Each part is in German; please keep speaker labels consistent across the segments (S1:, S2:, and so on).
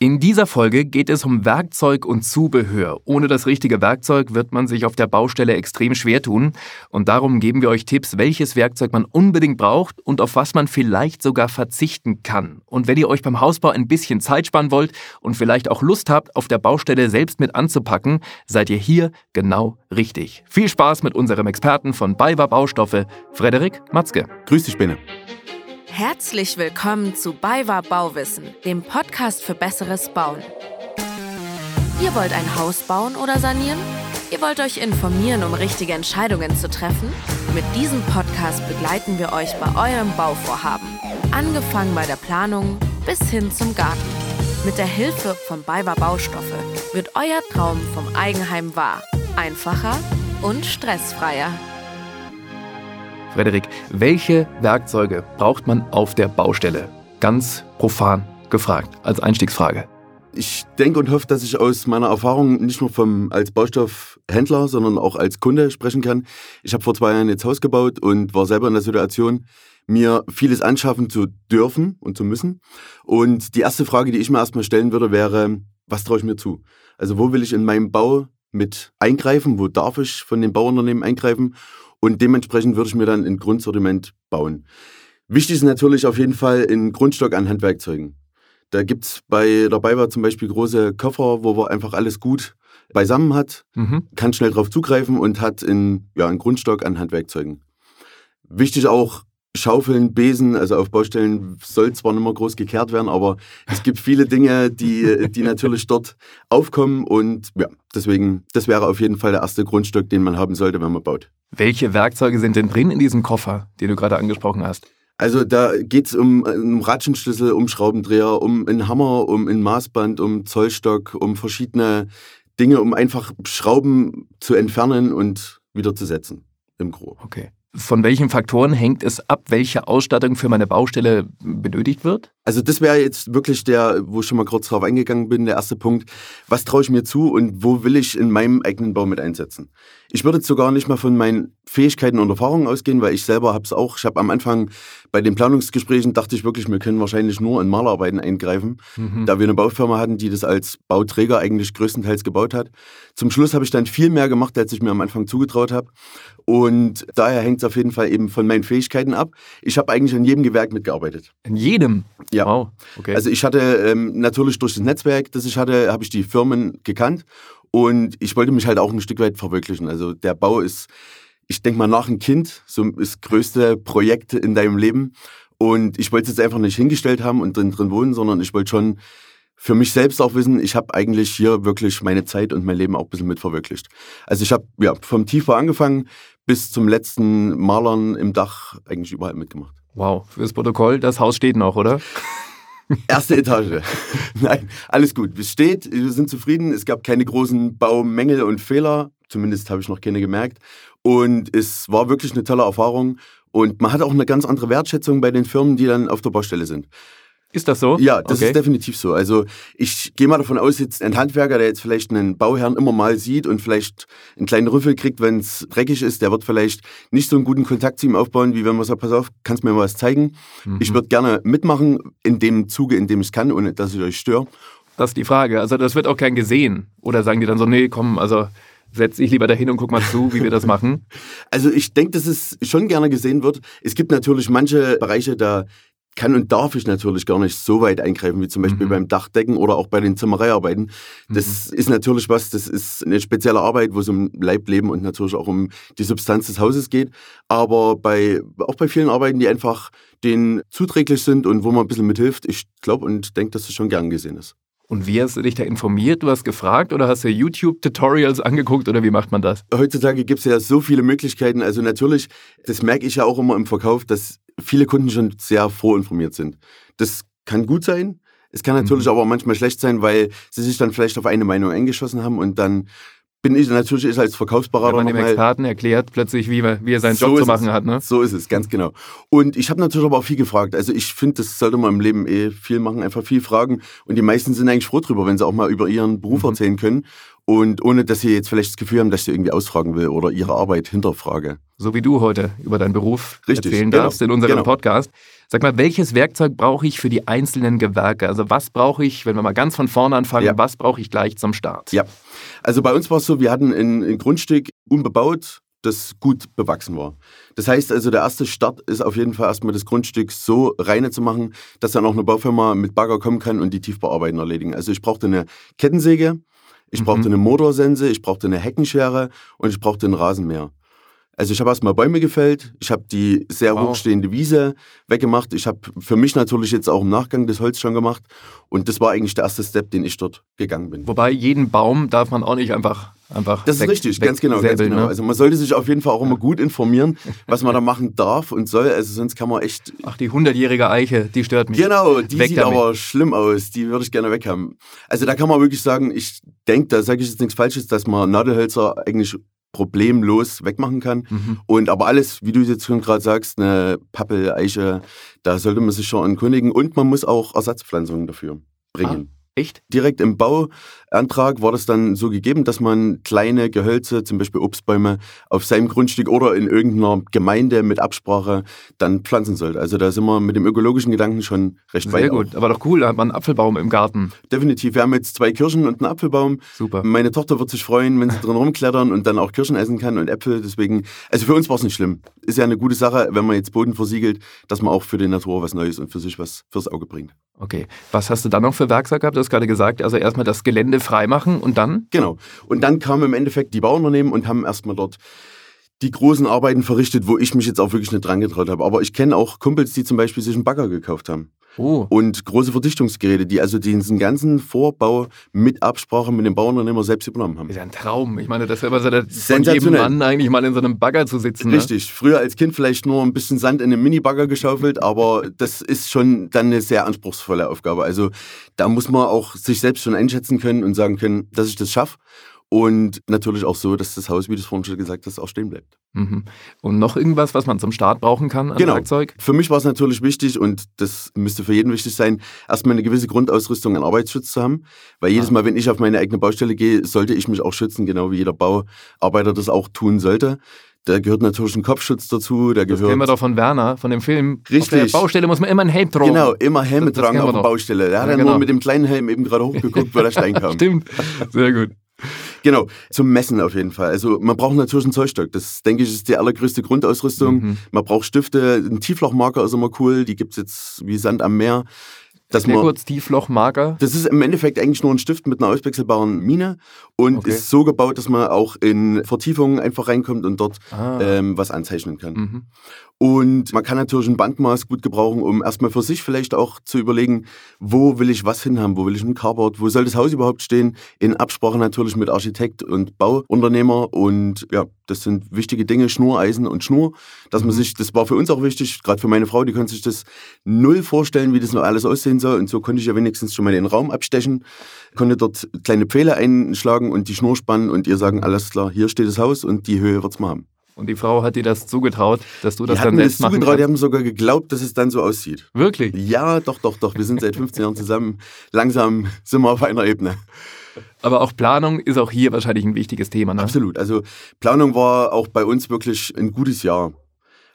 S1: In dieser Folge geht es um Werkzeug und Zubehör. Ohne das richtige Werkzeug wird man sich auf der Baustelle extrem schwer tun. Und darum geben wir euch Tipps, welches Werkzeug man unbedingt braucht und auf was man vielleicht sogar verzichten kann. Und wenn ihr euch beim Hausbau ein bisschen Zeit sparen wollt und vielleicht auch Lust habt, auf der Baustelle selbst mit anzupacken, seid ihr hier genau richtig. Viel Spaß mit unserem Experten von BayWa Baustoffe, Frederik Matzke.
S2: Grüß dich, Bene.
S3: Herzlich willkommen zu BayWa Bauwissen, dem Podcast für besseres Bauen. Ihr wollt ein Haus bauen oder sanieren? Ihr wollt euch informieren, um richtige Entscheidungen zu treffen? Mit diesem Podcast begleiten wir euch bei eurem Bauvorhaben. Angefangen bei der Planung bis hin zum Garten. Mit der Hilfe von BayWa Baustoffe wird euer Traum vom Eigenheim wahr. Einfacher und stressfreier.
S1: Frederik, welche Werkzeuge braucht man auf der Baustelle? Ganz profan gefragt, als Einstiegsfrage.
S2: Ich denke und hoffe, dass ich aus meiner Erfahrung nicht nur vom, als Baustoffhändler, sondern auch als Kunde sprechen kann. Ich habe vor zwei Jahren jetzt Haus gebaut und war selber in der Situation, mir vieles anschaffen zu dürfen und zu müssen. Und die erste Frage, die ich mir erstmal stellen würde, wäre, was traue ich mir zu? Also wo will ich in meinem Bau mit eingreifen? Wo darf ich von den Bauunternehmen eingreifen? Und dementsprechend würde ich mir dann ein Grundsortiment bauen. Wichtig ist natürlich auf jeden Fall ein Grundstock an Handwerkzeugen. Da gibt es bei der BayWa zum Beispiel große Koffer, wo man einfach alles gut beisammen hat, mhm. kann schnell drauf zugreifen und hat in, ja, einen Grundstock an Handwerkzeugen. Wichtig auch Schaufeln, Besen, also auf Baustellen soll zwar nicht mehr groß gekehrt werden, aber es gibt viele Dinge, die, die natürlich dort aufkommen und ja, deswegen, das wäre auf jeden Fall der erste Grundstück, den man haben sollte, wenn man baut.
S1: Welche Werkzeuge sind denn drin in diesem Koffer, den du gerade angesprochen hast?
S2: Also da geht es um einen Ratschenschlüssel, um Schraubendreher, um einen Hammer, um ein Maßband, um Zollstock, um verschiedene Dinge, um einfach Schrauben zu entfernen und wieder zu setzen im Gro.
S1: Okay. Von welchen Faktoren hängt es ab, welche Ausstattung für meine Baustelle benötigt wird?
S2: Also das wäre jetzt wirklich der, wo ich schon mal kurz drauf eingegangen bin, der erste Punkt. Was traue ich mir zu und wo will ich in meinem eigenen Bau mit einsetzen? Ich würde jetzt sogar nicht mal von meinen Fähigkeiten und Erfahrungen ausgehen, weil ich selber habe es auch. Ich habe am Anfang bei den Planungsgesprächen dachte ich wirklich, wir können wahrscheinlich nur in Malarbeiten eingreifen, mhm. da wir eine Baufirma hatten, die das als Bauträger eigentlich größtenteils gebaut hat. Zum Schluss habe ich dann viel mehr gemacht, als ich mir am Anfang zugetraut habe. Und daher hängt es auf jeden Fall eben von meinen Fähigkeiten ab. Ich habe eigentlich in jedem Gewerk mitgearbeitet.
S1: In jedem?
S2: Ja. Wow. Okay. Also ich hatte ähm, natürlich durch das Netzwerk, das ich hatte, habe ich die Firmen gekannt und ich wollte mich halt auch ein Stück weit verwirklichen. Also der Bau ist, ich denke mal, nach ein Kind so das größte Projekt in deinem Leben. Und ich wollte es jetzt einfach nicht hingestellt haben und drin, drin wohnen, sondern ich wollte schon für mich selbst auch wissen, ich habe eigentlich hier wirklich meine Zeit und mein Leben auch ein bisschen mit verwirklicht. Also ich habe ja, vom Tiefbau angefangen bis zum letzten Malern im Dach eigentlich überall mitgemacht.
S1: Wow, fürs Protokoll, das Haus steht noch, oder?
S2: Erste Etage. Nein, alles gut. Es steht, wir sind zufrieden. Es gab keine großen Baumängel und Fehler. Zumindest habe ich noch keine gemerkt. Und es war wirklich eine tolle Erfahrung. Und man hat auch eine ganz andere Wertschätzung bei den Firmen, die dann auf der Baustelle sind.
S1: Ist das so?
S2: Ja, das okay. ist definitiv so. Also ich gehe mal davon aus, jetzt ein Handwerker, der jetzt vielleicht einen Bauherrn immer mal sieht und vielleicht einen kleinen Rüffel kriegt, wenn es dreckig ist, der wird vielleicht nicht so einen guten Kontakt zu ihm aufbauen, wie wenn man sagt, pass auf, kannst mir mal was zeigen. Mhm. Ich würde gerne mitmachen in dem Zuge, in dem ich kann, ohne dass ich euch störe.
S1: Das ist die Frage. Also das wird auch kein gesehen. Oder sagen die dann so, nee, komm, also setz dich lieber dahin und guck mal zu, wie wir das machen?
S2: Also ich denke, dass es schon gerne gesehen wird. Es gibt natürlich manche Bereiche, da kann und darf ich natürlich gar nicht so weit eingreifen, wie zum Beispiel mhm. beim Dachdecken oder auch bei den Zimmereiarbeiten. Das mhm. ist natürlich was, das ist eine spezielle Arbeit, wo es um Leibleben und natürlich auch um die Substanz des Hauses geht. Aber bei, auch bei vielen Arbeiten, die einfach denen zuträglich sind und wo man ein bisschen mithilft, ich glaube und denke, dass das schon gern gesehen ist.
S1: Und wie hast du dich da informiert? Du hast gefragt oder hast du YouTube-Tutorials angeguckt oder wie macht man das?
S2: Heutzutage gibt es ja so viele Möglichkeiten. Also natürlich, das merke ich ja auch immer im Verkauf, dass viele Kunden schon sehr vorinformiert sind. Das kann gut sein. Es kann natürlich mhm. aber manchmal schlecht sein, weil sie sich dann vielleicht auf eine Meinung eingeschossen haben und dann bin ich natürlich ich als Verkaufsberater.
S1: Wenn man dem Experten erklärt plötzlich, wie, wie er seinen so Job zu machen
S2: es.
S1: hat. Ne?
S2: So ist es, ganz genau. Und ich habe natürlich aber auch viel gefragt. Also ich finde, das sollte man im Leben eh viel machen, einfach viel fragen. Und die meisten sind eigentlich froh drüber, wenn sie auch mal über ihren Beruf mhm. erzählen können. und ohne dass sie jetzt vielleicht das Gefühl haben, dass ich sie irgendwie ausfragen will oder ihre Arbeit hinterfrage.
S1: So wie du heute über deinen Beruf
S2: Richtig,
S1: erzählen
S2: genau,
S1: darfst in unserem
S2: genau.
S1: Podcast. Sag mal, welches Werkzeug brauche ich für die einzelnen Gewerke? Also was brauche ich, wenn wir mal ganz von vorne anfangen,
S2: Ja.
S1: was brauche ich gleich zum Start?
S2: Ja, also bei uns war es so, wir hatten ein, ein Grundstück unbebaut, das gut bewachsen war. Das heißt also, der erste Start ist auf jeden Fall erstmal das Grundstück so reine zu machen, dass dann auch eine Baufirma mit Bagger kommen kann und die Tiefbauarbeiten erledigen. Also ich brauchte eine Kettensäge, ich
S1: Mhm.
S2: brauchte eine Motorsense, ich brauchte eine Heckenschere und ich brauchte einen Rasenmäher. Also ich habe erstmal Bäume gefällt, ich habe die sehr
S1: Wow.
S2: hochstehende Wiese weggemacht. Ich habe für mich natürlich jetzt auch im Nachgang das Holz schon gemacht. Und das war eigentlich der erste Step, den ich dort gegangen bin.
S1: Wobei jeden Baum darf man auch nicht einfach einfach
S2: Das ist
S1: weg-
S2: richtig, ganz genau, ganz
S1: wegsäbeln,
S2: genau.
S1: ne?
S2: Also man sollte sich auf jeden Fall auch immer gut informieren, was man da machen darf und soll. Also sonst kann man echt.
S1: Ach, die hundertjährige Eiche, die stört mich.
S2: Genau, die
S1: Weg
S2: sieht
S1: damit.
S2: aber schlimm aus. Die würde ich gerne weghaben. Also da kann man wirklich sagen, ich denke, da sage ich jetzt nichts Falsches, dass man Nadelhölzer eigentlich problemlos wegmachen kann.
S1: Mhm.
S2: Und aber alles, wie du jetzt schon gerade sagst, eine Pappel, Eiche, da sollte man sich schon erkundigen. Und man muss auch Ersatzpflanzungen dafür bringen.
S1: Echt?
S2: Direkt im Bauantrag war das dann so gegeben, dass man kleine Gehölze, zum Beispiel Obstbäume, auf seinem Grundstück oder in irgendeiner Gemeinde mit Absprache dann pflanzen sollte. Also da sind wir mit dem ökologischen Gedanken schon recht weit.
S1: Sehr gut. Aber doch cool, da hat man einen Apfelbaum im Garten.
S2: Auch. Definitiv. Wir haben jetzt zwei Kirschen und einen Apfelbaum.
S1: Super.
S2: Meine Tochter wird sich freuen, wenn sie drin rumklettern und dann auch Kirschen essen kann und Äpfel. Deswegen, also für uns war es nicht schlimm. Ist ja eine gute Sache, wenn man jetzt Boden versiegelt, dass man auch für die Natur was Neues und für sich was fürs Auge bringt.
S1: Okay. Was hast du dann noch für Werkzeug gehabt? Du hast gerade gesagt, also erstmal das Gelände freimachen und dann?
S2: Genau. Und dann kamen im Endeffekt die Bauunternehmen und haben erstmal dort die großen Arbeiten verrichtet, wo ich mich jetzt auch wirklich nicht dran getraut habe. Aber ich kenne auch Kumpels, die zum Beispiel sich einen Bagger gekauft haben.
S1: Oh.
S2: Und große Verdichtungsgeräte, die also diesen ganzen Vorbau mit Absprache mit dem Bauunternehmer selbst übernommen haben.
S1: Ist ja ein Traum. Ich meine, das wäre immer so der, von jedem. Mann eigentlich mal in so einem Bagger zu sitzen. Ne?
S2: Richtig. Früher als Kind vielleicht nur ein bisschen Sand in einem Minibagger geschaufelt, aber das ist schon dann eine sehr anspruchsvolle Aufgabe. Also da muss man auch sich selbst schon einschätzen können und sagen können, dass ich das schaffe. Und natürlich auch so, dass das Haus, wie du es vorhin schon gesagt hast, auch stehen bleibt.
S1: Mhm. Und noch irgendwas, was man zum Start brauchen kann an
S2: Genau.
S1: Werkzeug?
S2: Für mich war es natürlich wichtig und das müsste für jeden wichtig sein, erstmal eine gewisse Grundausrüstung an Arbeitsschutz zu haben. Weil jedes
S1: Ah.
S2: Mal, wenn ich auf meine eigene Baustelle gehe, sollte ich mich auch schützen, genau wie jeder Bauarbeiter das auch tun sollte. Da gehört natürlich ein Kopfschutz dazu, da
S1: Das
S2: gehört
S1: kennen wir doch von Werner, von dem Film. Auf
S2: Richtig.
S1: der Baustelle muss man immer einen Helm tragen.
S2: Genau, immer Helme
S1: Das-
S2: tragen auf der. Baustelle. Der hat
S1: Ja,
S2: ja
S1: genau.
S2: nur mit dem kleinen Helm eben gerade hochgeguckt, weil der Stein kam.
S1: Stimmt. Sehr gut.
S2: Genau, zum Messen auf jeden Fall. Also man braucht natürlich einen Zollstock. Das, denke ich, ist die allergrößte Grundausrüstung.
S1: Mhm.
S2: Man braucht Stifte. Ein Tieflochmarker ist immer cool. Die gibt es jetzt wie Sand am Meer. Dass
S1: Sehr
S2: man,
S1: kurz, Tieflochmarker.
S2: das ist im Endeffekt eigentlich nur ein Stift mit einer auswechselbaren Mine und
S1: Okay.
S2: ist so gebaut, dass man auch in Vertiefungen einfach reinkommt und dort
S1: Ah.
S2: ähm, was anzeichnen kann.
S1: Mhm.
S2: Und man kann natürlich ein Bandmaß gut gebrauchen, um erstmal für sich vielleicht auch zu überlegen, wo will ich was hinhaben, wo will ich ein Carport, wo soll das Haus überhaupt stehen, in Absprache natürlich mit Architekt und Bauunternehmer und ja, das sind wichtige Dinge, Schnureisen und Schnur, dass man
S1: Mhm.
S2: sich, das war für uns auch wichtig, gerade für meine Frau, die konnte sich das null vorstellen, wie das noch alles aussehen soll und so konnte ich ja wenigstens schon mal den Raum abstechen, konnte dort kleine Pfähle einschlagen und die Schnur spannen und ihr sagen, alles klar, hier steht das Haus und die Höhe wird's mal haben.
S1: Und die Frau hat dir das zugetraut, dass du das
S2: Die
S1: dann
S2: hatten mir das
S1: selbst machen
S2: zugetraut, die
S1: kannst.
S2: haben sogar geglaubt, dass es dann so aussieht.
S1: Wirklich?
S2: Ja, doch, doch, doch. Wir sind seit 15 Jahren zusammen. Langsam sind wir auf einer Ebene.
S1: Aber auch Planung ist auch hier wahrscheinlich ein wichtiges Thema. Ne?
S2: Absolut. Also Planung war auch bei uns wirklich ein gutes Jahr.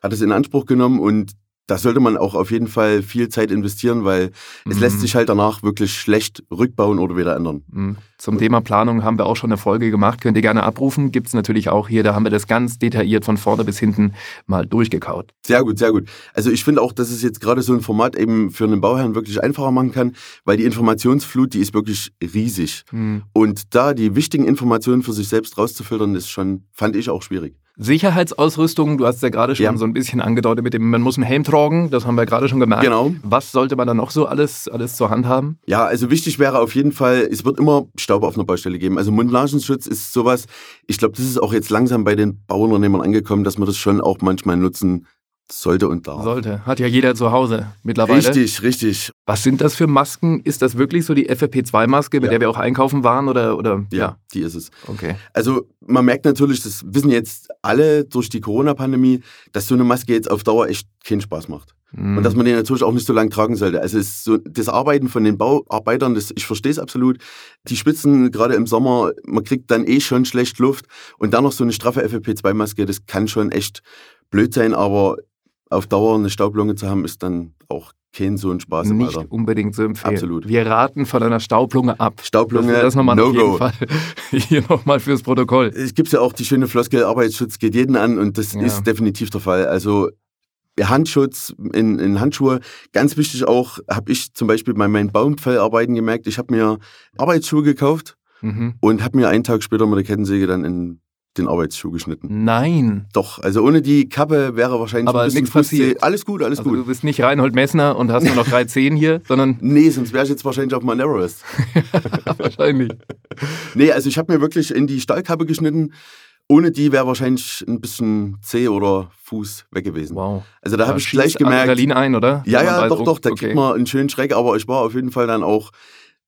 S2: Hat es in Anspruch genommen und da sollte man auch auf jeden Fall viel Zeit investieren, weil es
S1: Mhm.
S2: lässt sich halt danach wirklich schlecht rückbauen oder wieder ändern.
S1: Mhm. Zum Thema Planung haben wir auch schon eine Folge gemacht. Könnt ihr gerne abrufen. Gibt es natürlich auch hier. Da haben wir das ganz detailliert von vorne bis hinten mal durchgekaut.
S2: Sehr gut, sehr gut. Also ich finde auch, dass es jetzt gerade so ein Format eben für einen Bauherrn wirklich einfacher machen kann, weil die Informationsflut, die ist wirklich riesig.
S1: Mhm.
S2: Und da die wichtigen Informationen für sich selbst rauszufiltern, ist schon, fand ich auch schwierig.
S1: Sicherheitsausrüstung, du hast ja gerade schon
S2: Ja.
S1: so ein bisschen angedeutet mit dem, man muss einen Helm tragen, das haben wir gerade schon gemerkt.
S2: Genau.
S1: Was sollte man dann noch so alles, alles zur Hand haben?
S2: Ja, also wichtig wäre auf jeden Fall, es wird immer Staub auf einer Baustelle geben. Also Mundnasenschutz ist sowas, ich glaube, das ist auch jetzt langsam bei den Bauunternehmern angekommen, dass man das schon auch manchmal nutzen sollte und darf.
S1: Sollte. Hat ja jeder zu Hause mittlerweile.
S2: Richtig, richtig.
S1: Was sind das für Masken? Ist das wirklich so die FFP2-Maske, mit
S2: Ja.
S1: der wir auch einkaufen waren? Oder, oder?
S2: Ja, die ist es.
S1: Okay.
S2: Also man merkt natürlich, das wissen jetzt alle durch die Corona-Pandemie, dass so eine Maske jetzt auf Dauer echt keinen Spaß macht. Mhm. Und dass man den natürlich auch nicht so lange tragen sollte. Also so, das Arbeiten von den Bauarbeitern, das, ich verstehe es absolut. Die Spitzen, gerade im Sommer, man kriegt dann eh schon schlecht Luft. Und dann noch so eine straffe FFP2-Maske, das kann schon echt blöd sein, aber auf Dauer eine Staublunge zu haben, ist dann auch kein so ein Spaß im
S1: Nicht
S2: Alter.
S1: unbedingt zu empfehlen.
S2: Absolut.
S1: Wir raten von einer Staublunge ab.
S2: Staublunge,
S1: das nochmal
S2: no
S1: auf jeden
S2: go.
S1: Fall hier nochmal fürs Protokoll.
S2: Es gibt ja auch die schöne Floskel, Arbeitsschutz geht jeden an und das
S1: Ja.
S2: ist definitiv der Fall. Also Handschutz in, in Handschuhe, ganz wichtig auch, habe ich zum Beispiel bei meinen Baumfellarbeiten gemerkt, ich habe mir Arbeitsschuhe gekauft
S1: Mhm.
S2: und habe mir einen Tag später mit der Kettensäge dann in den Arbeitsschuh geschnitten.
S1: Nein.
S2: Doch, also ohne die Kappe wäre wahrscheinlich
S1: Aber
S2: ein bisschen
S1: nichts passiert.
S2: Alles gut, alles
S1: Also
S2: gut.
S1: du bist nicht Reinhold Messner und hast nur noch drei Zehen hier, sondern
S2: Nee, sonst wäre ich jetzt wahrscheinlich auf Mount Everest.
S1: wahrscheinlich.
S2: Nee, also ich habe mir wirklich in die Stahlkappe geschnitten. Ohne die wäre wahrscheinlich ein bisschen Zeh oder Fuß weg gewesen.
S1: Wow.
S2: Also da habe ich gleich gemerkt.
S1: Adrenalin ein, oder?
S2: Ja, ja,
S1: weiß,
S2: doch,
S1: oh,
S2: doch, da
S1: okay.
S2: kriegt man einen schönen Schreck, aber ich war auf jeden Fall dann auch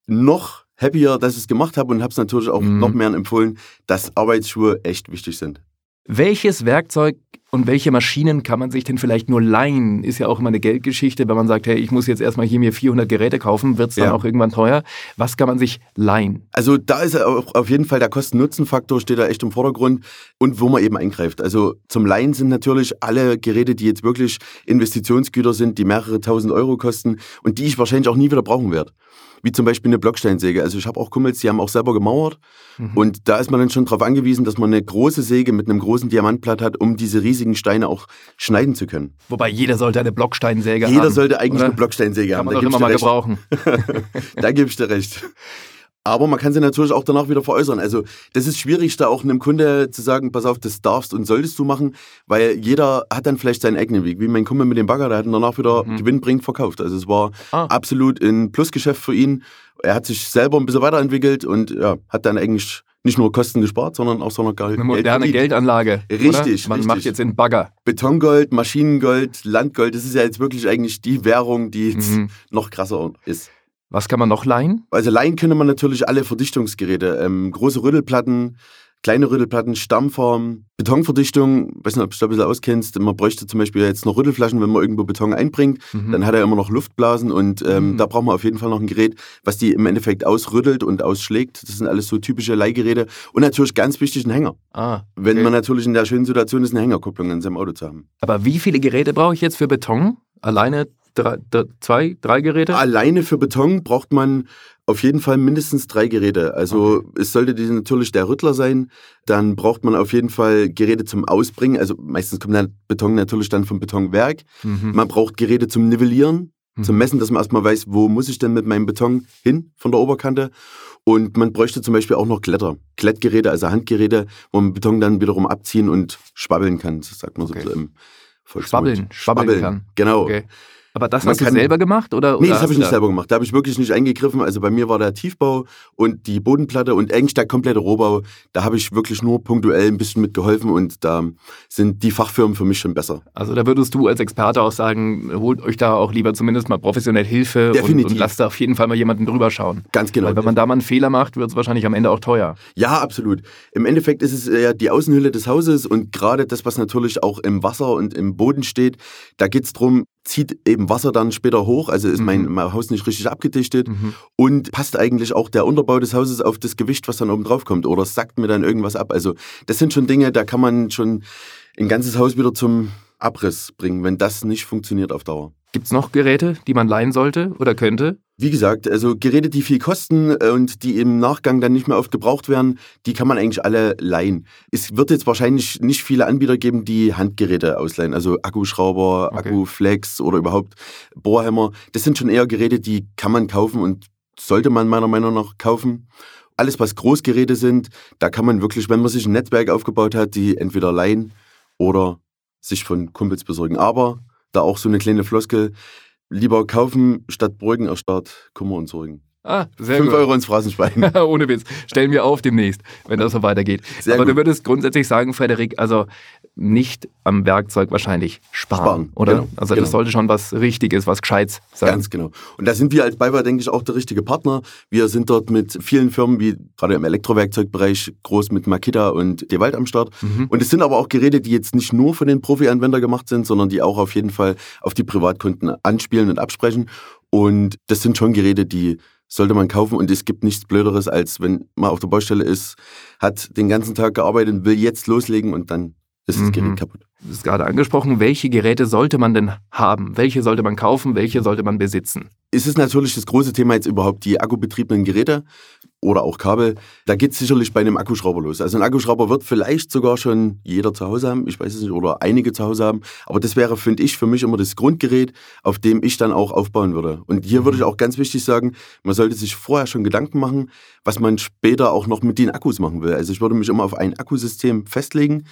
S2: noch happier, dass ich es gemacht habe und habe es natürlich auch
S1: Mhm.
S2: noch mehr empfohlen, dass Arbeitsschuhe echt wichtig sind.
S1: Welches Werkzeug und welche Maschinen kann man sich denn vielleicht nur leihen? Ist ja auch immer eine Geldgeschichte, wenn man sagt, hey, ich muss jetzt erstmal hier mir 400 Geräte kaufen, wird es dann
S2: Ja.
S1: auch irgendwann teuer. Was kann man sich leihen?
S2: Also da ist auf jeden Fall der Kosten-Nutzen-Faktor steht da echt im Vordergrund und wo man eben eingreift. Also zum Leihen sind natürlich alle Geräte, die jetzt wirklich Investitionsgüter sind, die mehrere tausend Euro kosten und die ich wahrscheinlich auch nie wieder brauchen werde. Wie zum Beispiel eine Blocksteinsäge. Also ich habe auch Kumpels, die haben auch selber gemauert
S1: Mhm.
S2: und da ist man dann schon darauf angewiesen, dass man eine große Säge mit einem großen Diamantblatt hat, um diese riesigen Steine auch schneiden zu können.
S1: Wobei jeder sollte eine Blocksteinsäge haben.
S2: Jeder sollte eigentlich
S1: oder?
S2: eine Blocksteinsäge
S1: Kann
S2: haben.
S1: man
S2: Da
S1: doch immer mal
S2: recht.
S1: gebrauchen.
S2: da gebe ich dir recht. Aber man kann sie natürlich auch danach wieder veräußern. Also das ist schwierig, da auch einem Kunde zu sagen, pass auf, das darfst und solltest du machen, weil jeder hat dann vielleicht seinen eigenen Weg. Wie mein Kumpel mit dem Bagger, der hat ihn danach wieder
S1: Mhm.
S2: gewinnbringend verkauft. Also es war
S1: Ah.
S2: absolut ein Plusgeschäft für ihn. Er hat sich selber ein bisschen weiterentwickelt und ja, hat dann eigentlich nicht nur Kosten gespart, sondern auch so
S1: Eine moderne
S2: verdient.
S1: Geldanlage.
S2: Richtig,
S1: Oder? Man
S2: richtig.
S1: macht jetzt in Bagger.
S2: Betongold, Maschinengold, Landgold, das ist ja jetzt wirklich eigentlich die Währung, die jetzt
S1: Mhm.
S2: noch krasser ist.
S1: Was kann man noch leihen?
S2: Also leihen könnte man natürlich alle Verdichtungsgeräte. Ähm, große Rüttelplatten, kleine Rüttelplatten, Stammform, Betonverdichtung. Ich weiß nicht, ob du dich da ein bisschen auskennst. Man bräuchte zum Beispiel jetzt noch Rüttelflaschen, wenn man irgendwo Beton einbringt.
S1: Mhm.
S2: Dann hat er immer noch Luftblasen und ähm,
S1: Mhm.
S2: da braucht man auf jeden Fall noch ein Gerät, was die im Endeffekt ausrüttelt und ausschlägt. Das sind alles so typische Leihgeräte. Und natürlich ganz wichtig ein Hänger.
S1: ah,
S2: Wenn
S1: okay.
S2: man natürlich in der schönen Situation ist, eine Hängerkupplung in seinem Auto zu haben.
S1: Aber wie viele Geräte brauche ich jetzt für Beton? Alleine drei, zwei, drei Geräte?
S2: Alleine für Beton braucht man auf jeden Fall mindestens drei Geräte. Also es sollte natürlich der Rüttler sein. Dann braucht man auf jeden Fall Geräte zum Ausbringen. Also meistens kommt der Beton natürlich dann vom Betonwerk.
S1: Mhm.
S2: Man braucht Geräte zum Nivellieren, zum
S1: Mhm.
S2: Messen, dass man erstmal weiß, wo muss ich denn mit meinem Beton hin von der Oberkante. Und man bräuchte zum Beispiel auch noch Kletter. Klettgeräte, also Handgeräte, wo man Beton dann wiederum abziehen und schwabbeln kann. Das sagt man so
S1: Okay.
S2: bisschen im Volksmund.
S1: Schwabbeln, schwabbeln kann.
S2: Genau.
S1: Okay. Aber das
S2: Man
S1: hast du selber gemacht? Oder,
S2: Nee,
S1: oder
S2: das habe ich nicht
S1: da-
S2: selber gemacht. Da habe ich wirklich nicht eingegriffen. Also bei mir war der Tiefbau und die Bodenplatte und eigentlich der komplette Rohbau. Da habe ich wirklich nur punktuell ein bisschen mitgeholfen und da sind die Fachfirmen für mich schon besser.
S1: Also da würdest du als Experte auch sagen, holt euch da auch lieber zumindest mal professionell Hilfe und,
S2: Definitiv.
S1: und lasst da auf jeden Fall mal jemanden drüber schauen.
S2: Ganz genau.
S1: Weil wenn man da mal einen Fehler macht, wird es wahrscheinlich am Ende auch teuer.
S2: Ja, absolut. Im Endeffekt ist es ja die Außenhülle des Hauses und gerade das, was natürlich auch im Wasser und im Boden steht, da geht es darum, zieht eben Wasser dann später hoch, also ist mein,
S1: Mhm.
S2: mein Haus nicht richtig abgedichtet
S1: Mhm.
S2: und passt eigentlich auch der Unterbau des Hauses auf das Gewicht, was dann oben drauf kommt oder sackt mir dann irgendwas ab. Also das sind schon Dinge, da kann man schon ein ganzes Haus wieder zum Abriss bringen, wenn das nicht funktioniert auf Dauer.
S1: Gibt es noch Geräte, die man leihen sollte oder könnte?
S2: Wie gesagt, also Geräte, die viel kosten äh, und die im Nachgang dann nicht mehr oft gebraucht werden, die kann man eigentlich alle leihen. Es wird jetzt wahrscheinlich nicht viele Anbieter geben, die Handgeräte ausleihen, also Akkuschrauber,
S1: Okay.
S2: Akkuflex oder überhaupt Bohrhammer. Das sind schon eher Geräte, die kann man kaufen und sollte man meiner Meinung nach kaufen. Alles, was Großgeräte sind, da kann man wirklich, wenn man sich ein Netzwerk aufgebaut hat, die entweder leihen oder sich von Kumpels besorgen. Aber da auch so eine kleine Floskel, lieber kaufen statt beugen erspart Kummer und Sorgen.
S1: Ah, sehr
S2: 5
S1: gut.
S2: Euro ins Phrasenschwein.
S1: Ohne Witz. Stellen wir auf demnächst, wenn das so weitergeht.
S2: Sehr
S1: Aber
S2: gut.
S1: du würdest grundsätzlich sagen, Frederik, also nicht am Werkzeug wahrscheinlich sparen,
S2: Sparen,
S1: oder?
S2: genau,
S1: also
S2: genau.
S1: das sollte schon was Richtiges, was Gescheites sein.
S2: Ganz genau. Und da sind wir als BayWa, denke ich, auch der richtige Partner. Wir sind dort mit vielen Firmen, wie gerade im Elektrowerkzeugbereich, groß mit Makita und Dewald am Start.
S1: Mhm.
S2: Und es sind aber auch Geräte, die jetzt nicht nur für den Profi-Anwender gemacht sind, sondern die auch auf jeden Fall auf die Privatkunden anspielen und absprechen. Und das sind schon Geräte, die sollte man kaufen. Und es gibt nichts Blöderes, als wenn man auf der Baustelle ist, hat den ganzen Tag gearbeitet, will jetzt loslegen und dann ist das
S1: Mhm.
S2: Gerät kaputt.
S1: Du hast gerade angesprochen, welche Geräte sollte man denn haben? Welche sollte man kaufen? Welche sollte man besitzen?
S2: Es ist natürlich das große Thema jetzt überhaupt die akkubetriebenen Geräte oder auch Kabel. Da geht es sicherlich bei einem Akkuschrauber los. Also ein Akkuschrauber wird vielleicht sogar schon jeder zu Hause haben, ich weiß es nicht, oder einige zu Hause haben. Aber das wäre, finde ich, für mich immer das Grundgerät, auf dem ich dann auch aufbauen würde. Und hier würde ich auch ganz wichtig sagen, man sollte sich vorher schon Gedanken machen, was man später auch noch mit den Akkus machen will. Also ich würde mich immer auf ein Akkusystem festlegen,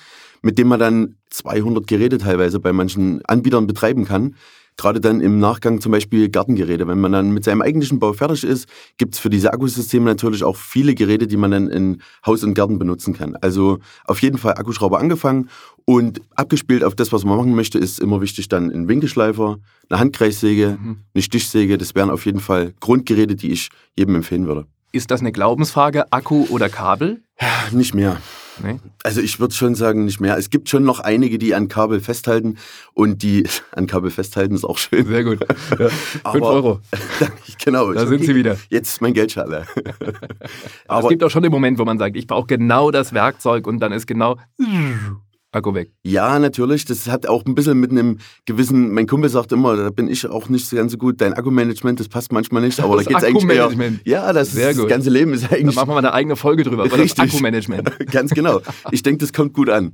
S2: mit dem man dann 200 Geräte teilweise bei manchen Anbietern betreiben kann. Gerade dann im Nachgang zum Beispiel Gartengeräte. Wenn man dann mit seinem eigentlichen Bau fertig ist, gibt es für diese Akkusysteme natürlich auch viele Geräte, die man dann in Haus und Garten benutzen kann. Also auf jeden Fall Akkuschrauber angefangen und abgespielt auf das, was man machen möchte, ist immer wichtig dann ein Winkelschleifer, eine Handkreissäge, eine Stichsäge. Das wären auf jeden Fall Grundgeräte, die ich jedem empfehlen würde.
S1: Ist das eine Glaubensfrage, Akku oder Kabel?
S2: Nicht mehr.
S1: Nee?
S2: Also ich würde schon sagen, nicht mehr. Es gibt schon noch einige, die an Kabel festhalten und die an Kabel festhalten ist auch schön.
S1: Sehr gut. Ja. Fünf Euro.
S2: genau.
S1: Da sind sie wieder.
S2: Jetzt ist mein Geld schade.
S1: Aber es gibt auch schon den Moment, wo man sagt, ich brauche genau das Werkzeug und dann ist genau Akku weg.
S2: Ja, natürlich. Das hat auch ein bisschen mit einem gewissen, mein Kumpel sagt immer, da bin ich auch nicht so ganz so gut, dein Akkumanagement, das passt manchmal nicht, aber
S1: Das
S2: da geht es eigentlich eher. Ja, das,
S1: Sehr
S2: das
S1: gut.
S2: ganze Leben ist
S1: Da
S2: eigentlich
S1: machen wir mal eine eigene Folge drüber, über
S2: Richtig.
S1: das Akkumanagement.
S2: Ganz genau. Ich denke, das kommt gut an.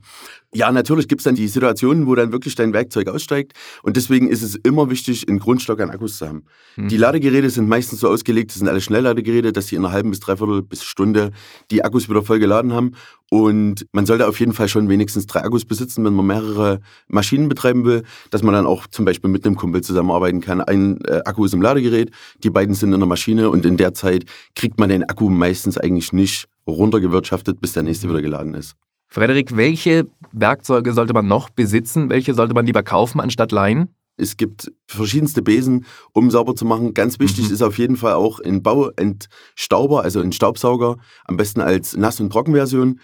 S2: Ja, natürlich gibt es dann die Situationen, wo dann wirklich dein Werkzeug aussteigt. Und deswegen ist es immer wichtig, einen Grundstock an Akkus zu haben. Die Ladegeräte sind meistens so ausgelegt, das sind alle Schnellladegeräte, dass sie in einer halben bis dreiviertel bis Stunde die Akkus wieder voll geladen haben. Und man sollte auf jeden Fall schon wenigstens drei Akkus besitzen, wenn man mehrere Maschinen betreiben will, dass man dann auch zum Beispiel mit einem Kumpel zusammenarbeiten kann. Ein äh, Akku ist im Ladegerät, die beiden sind in der Maschine und in der Zeit kriegt man den Akku meistens eigentlich nicht runtergewirtschaftet, bis der nächste wieder geladen ist.
S1: Frederik, welche Werkzeuge sollte man noch besitzen? Welche sollte man lieber kaufen anstatt leihen?
S2: Es gibt verschiedenste Besen, um sauber zu machen. Ganz wichtig
S1: Mhm.
S2: ist auf jeden Fall auch ein Bauentstauber, also ein Staubsauger, am besten als Nass- und Trockenversion.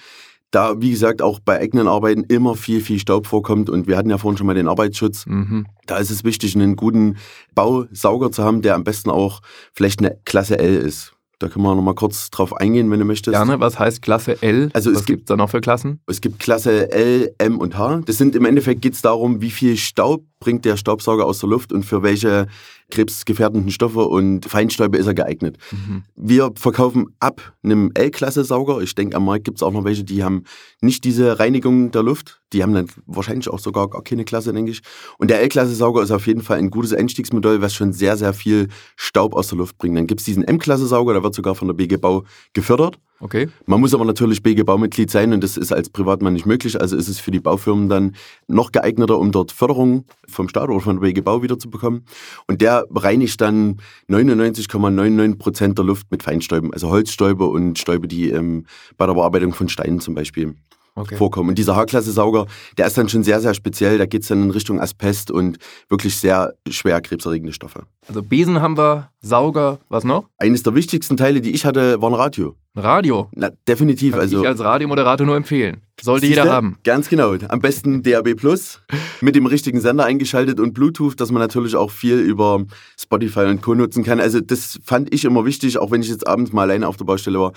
S2: Da, wie gesagt, auch bei eigenen Arbeiten immer viel, viel Staub vorkommt. Und wir hatten ja vorhin schon mal den Arbeitsschutz.
S1: Mhm.
S2: Da ist es wichtig, einen guten Bausauger zu haben, der am besten auch vielleicht eine Klasse L ist. Da können wir noch mal kurz drauf eingehen, wenn du möchtest.
S1: Gerne, was heißt Klasse L?
S2: Also es
S1: was
S2: gibt-
S1: gibt es da noch für Klassen?
S2: Es gibt Klasse L, M und H. Das sind im Endeffekt geht es darum, wie viel Staub bringt der Staubsauger aus der Luft und für welche krebsgefährdenden Stoffe und Feinstäube ist er geeignet.
S1: Mhm.
S2: Wir verkaufen ab einem L-Klasse-Sauger. Ich denke, am Markt gibt es auch noch welche, die haben nicht diese Reinigung der Luft. Die haben dann wahrscheinlich auch sogar gar keine Klasse, denke ich. Und der L-Klasse-Sauger ist auf jeden Fall ein gutes Einstiegsmodell, was schon sehr, sehr viel Staub aus der Luft bringt. Dann gibt es diesen M-Klasse-Sauger, der wird sogar von der BG Bau gefördert.
S1: Okay.
S2: Man muss aber natürlich BG Baumitglied sein und das ist als Privatmann nicht möglich. Also ist es für die Baufirmen dann noch geeigneter, um dort Förderung vom Staat oder von der BG Bau wieder zu bekommen. Und der reinigt dann 99,99 Prozent der Luft mit Feinstäuben, also Holzstäube und Stäube, die ähm, bei der Bearbeitung von Steinen zum Beispiel
S1: okay.
S2: vorkommen. Und dieser H-Klasse-Sauger, der ist dann schon sehr, sehr speziell. Da geht es dann in Richtung Asbest und wirklich sehr schwer krebserregende Stoffe.
S1: Also Besen haben wir, Sauger, was noch?
S2: Eines der wichtigsten Teile, die ich hatte, war ein Radio.
S1: Ein Radio.
S2: Na, definitiv.
S1: Kann
S2: also
S1: ich als Radiomoderator nur empfehlen. Sollte jeder haben.
S2: Ganz genau. Am besten DAB Plus mit dem richtigen Sender eingeschaltet und Bluetooth, dass man natürlich auch viel über Spotify und Co. nutzen kann. Also das fand ich immer wichtig, auch wenn ich jetzt abends mal alleine auf der Baustelle war.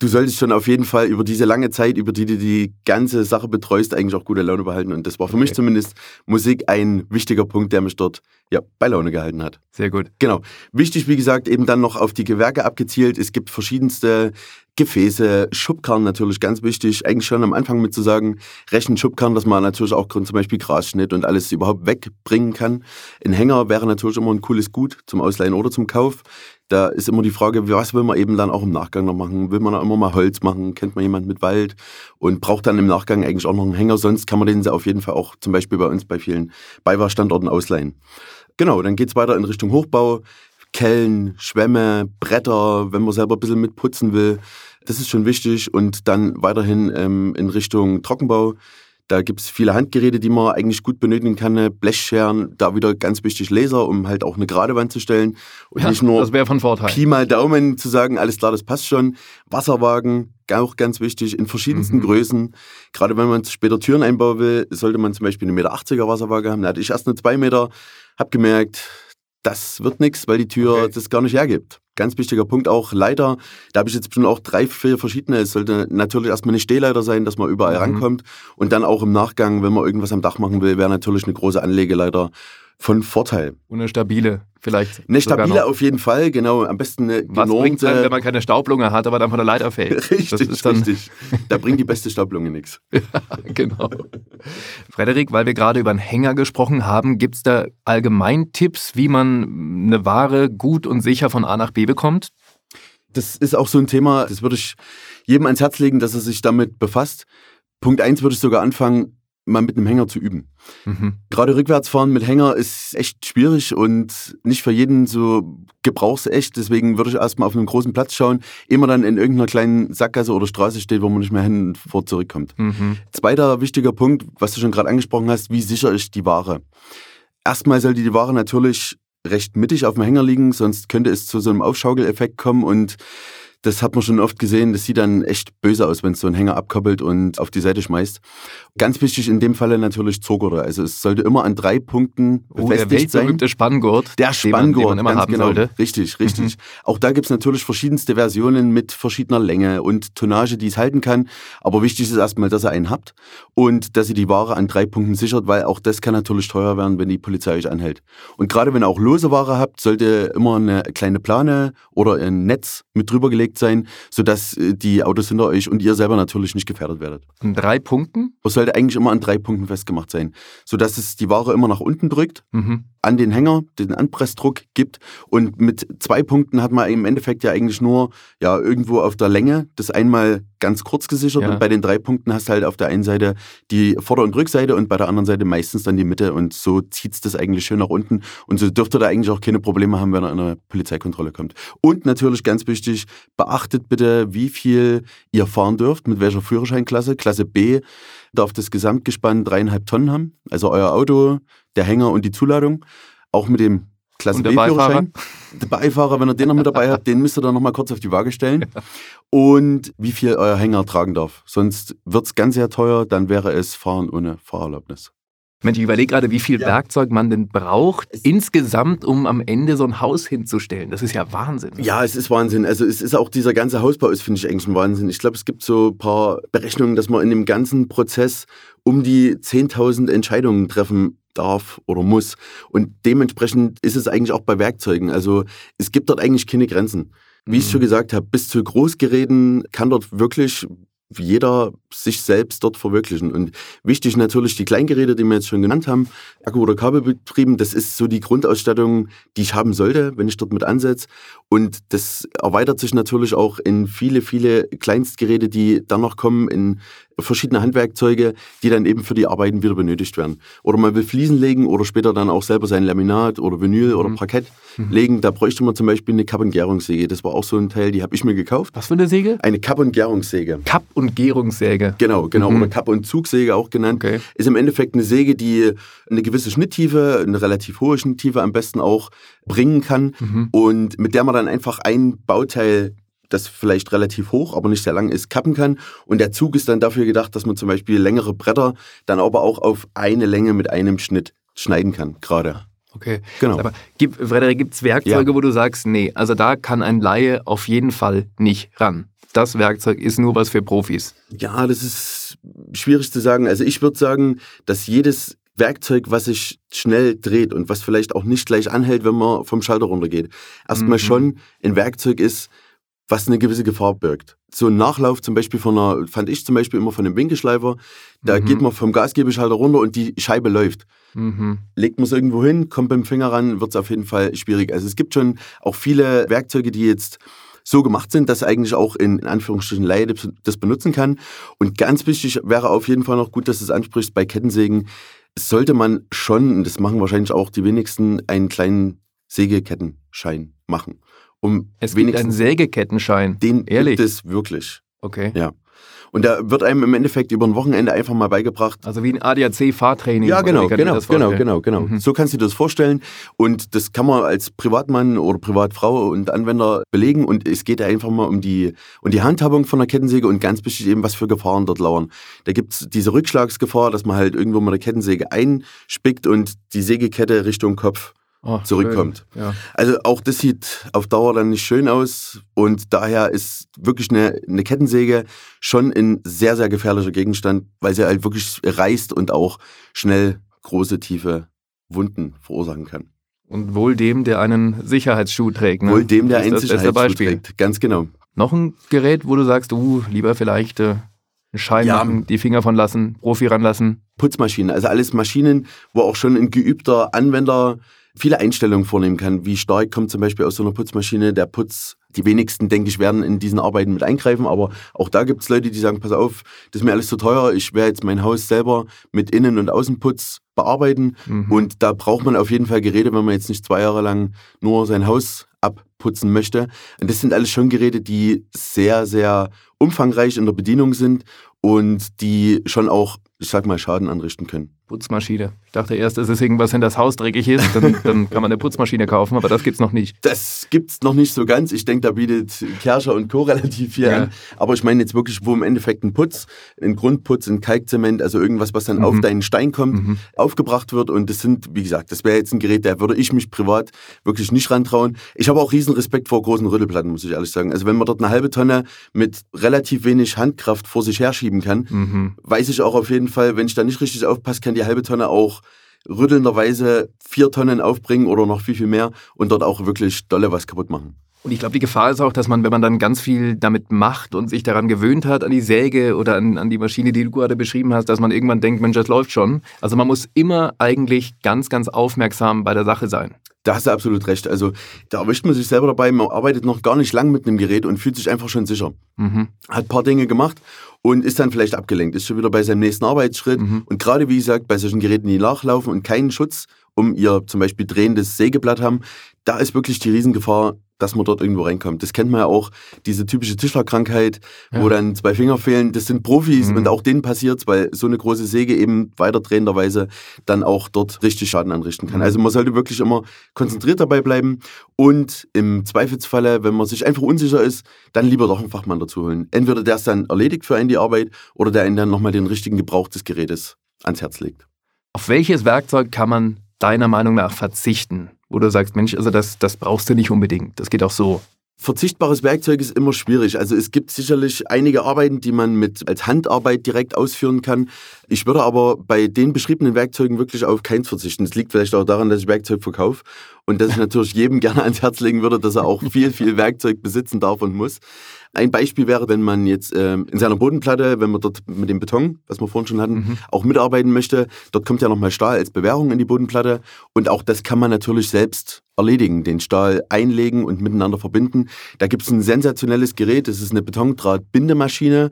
S2: Du solltest schon auf jeden Fall über diese lange Zeit, über die du die ganze Sache betreust, eigentlich auch gute Laune behalten. Und das war für mich
S1: Okay.
S2: zumindest Musik ein wichtiger Punkt, der mich dort ja, bei Laune gehalten hat.
S1: Sehr gut.
S2: Genau. Wichtig, wie gesagt, eben dann noch auf die Gewerke abgezielt. Es gibt verschiedenste Gefäße, Schubkarren natürlich ganz wichtig. Eigentlich schon am Anfang mit zu sagen, rechten Schubkarren, dass man natürlich auch zum Beispiel Grasschnitt und alles überhaupt wegbringen kann. Ein Hänger wäre natürlich immer ein cooles Gut zum Ausleihen oder zum Kauf. Da ist immer die Frage, was will man eben dann auch im Nachgang noch machen? Will man auch immer mal Holz machen? Kennt man jemanden mit Wald? Und braucht dann im Nachgang eigentlich auch noch einen Hänger? Sonst kann man den auf jeden Fall auch zum Beispiel bei uns bei vielen Beiwahrstandorten ausleihen. Genau, dann geht's weiter in Richtung Hochbau. Kellen, Schwämme, Bretter, wenn man selber ein bisschen mitputzen will. Das ist schon wichtig. Und dann weiterhin ähm, in Richtung Trockenbau. Da gibt es viele Handgeräte, die man eigentlich gut benötigen kann. Ne? Blechscheren, da wieder ganz wichtig Laser, um halt auch eine gerade Wand zu stellen. Und
S1: Ja,
S2: nicht nur
S1: das wäre von Vorteil.
S2: Pi mal Daumen zu sagen, alles klar, das passt schon. Wasserwagen, auch ganz wichtig, in verschiedensten
S1: Mhm.
S2: Größen. Gerade wenn man später Türen einbauen will, sollte man zum Beispiel eine Meter 80er Wasserwaage haben. Da hatte ich erst eine 2 Meter, hab gemerkt, das wird nichts, weil die Tür
S1: Okay.
S2: das gar nicht hergibt. Ganz wichtiger Punkt auch Leiter. Da habe ich jetzt bestimmt auch drei, vier verschiedene. Es sollte natürlich erstmal eine Stehleiter sein, dass man überall
S1: Mhm.
S2: rankommt. Und dann auch im Nachgang, wenn man irgendwas am Dach machen will, wäre natürlich eine große Anlegeleiter von Vorteil.
S1: Und eine stabile, vielleicht.
S2: Eine stabile auf jeden Fall, genau. Am besten eine
S1: Was bringt einem, wenn man keine Staublunge hat, aber dann von der Leiter fällt?
S2: Richtig,
S1: das ist dann,
S2: richtig. Da bringt die beste Staublunge nichts.
S1: genau. Frederik, weil wir gerade über einen Hänger gesprochen haben, gibt es da allgemein Tipps, wie man eine Ware gut und sicher von A nach B bekommt?
S2: Das ist auch so ein Thema, das würde ich jedem ans Herz legen, dass er sich damit befasst. Punkt eins würde ich sogar anfangen, mal mit einem Hänger zu üben.
S1: Mhm.
S2: Gerade rückwärtsfahren mit Hänger ist echt schwierig und nicht für jeden so gebrauchsecht. Deswegen würde ich erstmal auf einen großen Platz schauen, immer dann in irgendeiner kleinen Sackgasse oder Straße steht, wo man nicht mehr hin und vor zurückkommt.
S1: Mhm.
S2: Zweiter wichtiger Punkt, was du schon gerade angesprochen hast, wie sicher ist die Ware? Erstmal sollte die Ware natürlich recht mittig auf dem Hänger liegen, sonst könnte es zu so einem Aufschaukeleffekt kommen und das hat man schon oft gesehen, das sieht dann echt böse aus, wenn es so ein Hänger abkoppelt und auf die Seite schmeißt. Ganz wichtig in dem Falle natürlich Zogurte. Also es sollte immer an drei Punkten
S1: Oh, der
S2: befestigt sein.
S1: weltberühmte Spanngurt,
S2: Der
S1: den man,
S2: Spanngurt,
S1: den man immer haben
S2: genau.
S1: sollte.
S2: Richtig, richtig. Auch da gibt's natürlich verschiedenste Versionen mit verschiedener Länge und Tonnage, die es halten kann. Aber wichtig ist erstmal, dass ihr einen habt und dass ihr die Ware an drei Punkten sichert, weil auch das kann natürlich teuer werden, wenn die Polizei euch anhält. Und gerade wenn ihr auch lose Ware habt, sollte immer eine kleine Plane oder ein Netz mit drüber gelegt sein, sodass äh, die Autos hinter euch und ihr selber natürlich nicht gefährdet werdet.
S1: An drei Punkten?
S2: Es sollte eigentlich immer an drei Punkten festgemacht sein, sodass es die Ware immer nach unten drückt
S1: Mhm.
S2: an den Hänger den Anpressdruck gibt und mit zwei Punkten hat man im Endeffekt ja eigentlich nur ja irgendwo auf der Länge das einmal ganz kurz gesichert
S1: Ja.
S2: und bei den drei Punkten hast du halt auf der einen Seite die Vorder- und Rückseite und bei der anderen Seite meistens dann die Mitte und so zieht's das eigentlich schön nach unten und so dürft ihr da eigentlich auch keine Probleme haben, wenn er in eine Polizeikontrolle kommt. Und natürlich ganz wichtig, beachtet bitte, wie viel ihr fahren dürft, mit welcher Führerscheinklasse. Klasse B darf das Gesamtgespann dreieinhalb Tonnen haben, also euer Auto, der Hänger und die Zuladung. Auch mit dem Klasse
S1: Und der
S2: B-Führerschein. Der Beifahrer, wenn ihr den noch mit dabei habt, den müsst ihr dann nochmal kurz auf die Waage stellen. Und wie viel euer Hänger tragen darf. Sonst wird's ganz sehr teuer, dann wäre es Fahren ohne Fahrerlaubnis.
S1: Mensch, ich überlege gerade, wie viel
S2: Ja.
S1: Werkzeug man denn braucht, insgesamt, um am Ende so ein Haus hinzustellen. Das ist ja Wahnsinn.
S2: Ja, es ist Wahnsinn. Also es ist auch dieser ganze Hausbau ist, finde ich, eigentlich ein Wahnsinn. Ich glaube, es gibt so ein paar Berechnungen, dass man in dem ganzen Prozess um die 10.000 Entscheidungen treffen darf oder muss. Und dementsprechend ist es eigentlich auch bei Werkzeugen. Also es gibt dort eigentlich keine Grenzen. Wie ich
S1: Mhm.
S2: schon gesagt habe, bis zu Großgeräten kann dort wirklich jeder sich selbst dort verwirklichen. Und wichtig natürlich die Kleingeräte, die wir jetzt schon genannt haben, Akku- oder Kabelbetrieben, das ist so die Grundausstattung, die ich haben sollte, wenn ich dort mit ansetze. Und das erweitert sich natürlich auch in viele, viele Kleinstgeräte, die dann noch kommen, in verschiedene Handwerkzeuge, die dann eben für die Arbeiten wieder benötigt werden. Oder man will Fliesen legen oder später dann auch selber sein Laminat oder Vinyl oder
S1: Mhm.
S2: Parkett legen. Da bräuchte man zum Beispiel eine Kapp- und Gärungssäge. Das war auch so ein Teil, die habe ich mir gekauft.
S1: Was für eine Säge?
S2: Eine Kapp- und Gärungssäge.
S1: Kapp- und Gärungssäge.
S2: Genau, genau.
S1: Mhm.
S2: Oder Kapp- und Zugsäge auch genannt.
S1: Okay.
S2: Ist im Endeffekt eine Säge, die eine gewisse Schnitttiefe, eine relativ hohe Schnitttiefe am besten auch bringen kann.
S1: Mhm.
S2: Und mit der man dann einfach ein Bauteil, das vielleicht relativ hoch, aber nicht sehr lang ist, kappen kann. Und der Zug ist dann dafür gedacht, dass man zum Beispiel längere Bretter dann aber auch auf eine Länge mit einem Schnitt schneiden kann, gerade.
S1: Okay.
S2: Genau.
S1: Aber gibt, Frederik, gibt es Werkzeuge, wo du sagst, nee, also da kann ein Laie auf jeden Fall nicht ran. Das Werkzeug ist nur was für Profis.
S2: Ja, das ist schwierig zu sagen. Also ich würde sagen, dass jedes Werkzeug, was sich schnell dreht und was vielleicht auch nicht gleich anhält, wenn man vom Schalter runtergeht, erstmal
S1: Mhm.
S2: schon ein Werkzeug ist, was eine gewisse Gefahr birgt. So ein Nachlauf zum Beispiel von einer, fand ich zum Beispiel immer von einem Winkelschleifer, da
S1: Mhm.
S2: geht man vom Gasgebeschalter runter und die Scheibe läuft.
S1: Mhm.
S2: Legt man es irgendwo hin, kommt beim Finger ran, wird es auf jeden Fall schwierig. Also es gibt schon auch viele Werkzeuge, die jetzt so gemacht sind, dass eigentlich auch in, in Anführungsstrichen Laie das- benutzen kann. Und ganz wichtig wäre auf jeden Fall noch gut, dass du es ansprichst, bei Kettensägen sollte man schon, und das machen wahrscheinlich auch die wenigsten, einen kleinen Sägekettenschein machen. Um
S1: Es gibt einen Sägekettenschein.
S2: den
S1: Ehrlich?
S2: gibt es wirklich.
S1: Okay.
S2: Ja. Und da wird einem im Endeffekt über ein Wochenende einfach mal beigebracht.
S1: Also wie ein ADAC-Fahrtraining.
S2: Ja, genau, genau, genau, genau, genau. Mhm. So kannst du dir das vorstellen. Und das kann man als Privatmann oder Privatfrau und Anwender belegen. Und es geht einfach mal um die, um die Handhabung von der Kettensäge und ganz wichtig eben, was für Gefahren dort lauern. Da gibt es diese Rückschlagsgefahr, dass man halt irgendwo mal der Kettensäge einspickt und die Sägekette Richtung Kopf oh, zurückkommt. Ja. Also auch das sieht auf Dauer dann nicht schön aus und daher ist wirklich eine, eine Kettensäge schon ein sehr, sehr gefährlicher Gegenstand, weil sie halt wirklich reißt und auch schnell große, tiefe Wunden verursachen kann.
S1: Und wohl dem, der einen Sicherheitsschuh trägt.
S2: Ne? Wohl dem, der einen Sicherheitsschuh trägt, ganz genau.
S1: Noch ein Gerät, wo du sagst, uh, lieber vielleicht äh, einen Schein ja. machen, die Finger von lassen, Profi ranlassen?
S2: Putzmaschinen, also alles Maschinen, wo auch schon ein geübter Anwender viele Einstellungen vornehmen kann. Wie stark kommt zum Beispiel aus so einer Putzmaschine der Putz? Die wenigsten, denke ich, werden in diesen Arbeiten mit eingreifen, aber auch da gibt es Leute, die sagen, pass auf, das ist mir alles zu teuer, ich werde jetzt mein Haus selber mit Innen- und Außenputz bearbeiten mhm. und da braucht man auf jeden Fall Geräte, wenn man jetzt nicht zwei Jahre lang nur sein Haus abputzen möchte. Und das sind alles schon Geräte, die sehr, sehr umfangreich in der Bedienung sind und die schon auch, ich sag mal, Schaden anrichten können.
S1: Putzmaschine. Ich dachte erst, es ist irgendwas, wenn das Haus dreckig ist, dann, dann kann man eine Putzmaschine kaufen, aber das gibt's noch nicht.
S2: Das gibt's noch nicht so ganz. Ich denke, da bietet Kerscher und Co. relativ viel ja. an. Aber ich meine jetzt wirklich, wo im Endeffekt ein Putz, ein Grundputz, ein Kalkzement, also irgendwas, was dann mhm. auf deinen Stein kommt, mhm. aufgebracht wird. Und das sind, wie gesagt, das wäre jetzt ein Gerät, da würde ich mich privat wirklich nicht rantrauen. Ich habe auch riesen Respekt vor großen Rüttelplatten, muss ich ehrlich sagen. Also wenn man dort eine halbe Tonne mit relativ wenig Handkraft vor sich herschieben kann, mhm. weiß ich auch auf jeden Fall, wenn ich da nicht richtig aufpasse, kann die halbe Tonne auch rüttelnderweise vier Tonnen aufbringen oder noch viel, viel mehr und dort auch wirklich dolle was kaputt machen.
S1: Und ich glaube, die Gefahr ist auch, dass man, wenn man dann ganz viel damit macht und sich daran gewöhnt hat, an die Säge oder an, an die Maschine, die du gerade beschrieben hast, dass man irgendwann denkt, Mensch, das läuft schon. Also man muss immer eigentlich ganz, ganz aufmerksam bei der Sache sein.
S2: Da hast du absolut recht. Also da erwischt man sich selber dabei, man arbeitet noch gar nicht lang mit einem Gerät und fühlt sich einfach schon sicher. Mhm. Hat ein paar Dinge gemacht und ist dann vielleicht abgelenkt, ist schon wieder bei seinem nächsten Arbeitsschritt. Mhm. Und gerade wie gesagt, bei solchen Geräten, die nachlaufen und keinen Schutz um ihr zum Beispiel drehendes Sägeblatt haben, da ist wirklich die Riesengefahr, dass man dort irgendwo reinkommt. Das kennt man ja auch, diese typische Tischlerkrankheit, ja. wo dann zwei Finger fehlen. Das sind Profis mhm. und auch denen passiert weil so eine große Säge eben weiterdrehenderweise dann auch dort richtig Schaden anrichten kann. Mhm. Also man sollte wirklich immer konzentriert dabei bleiben und im Zweifelsfalle, wenn man sich einfach unsicher ist, dann lieber doch einen Fachmann dazu holen. Entweder der ist dann erledigt für einen die Arbeit oder der einen dann nochmal den richtigen Gebrauch des Gerätes ans Herz legt.
S1: Auf welches Werkzeug kann man deiner Meinung nach verzichten? Wo du sagst, Mensch, also das, das brauchst du nicht unbedingt. Das geht auch so.
S2: Verzichtbares Werkzeug ist immer schwierig. Also es gibt sicherlich einige Arbeiten, die man mit als Handarbeit direkt ausführen kann. Ich würde aber bei den beschriebenen Werkzeugen wirklich auf keins verzichten. Das liegt vielleicht auch daran, dass ich Werkzeug verkaufe und dass ich natürlich jedem gerne ans Herz legen würde, dass er auch viel, viel Werkzeug besitzen darf und muss. Ein Beispiel wäre, wenn man jetzt ähm, in seiner Bodenplatte, wenn man dort mit dem Beton, was wir vorhin schon hatten, mhm. auch mitarbeiten möchte, dort kommt ja nochmal Stahl als Bewährung in die Bodenplatte und auch das kann man natürlich selbst erledigen, den Stahl einlegen und miteinander verbinden. Da gibt es ein sensationelles Gerät, das ist eine Betondrahtbindemaschine.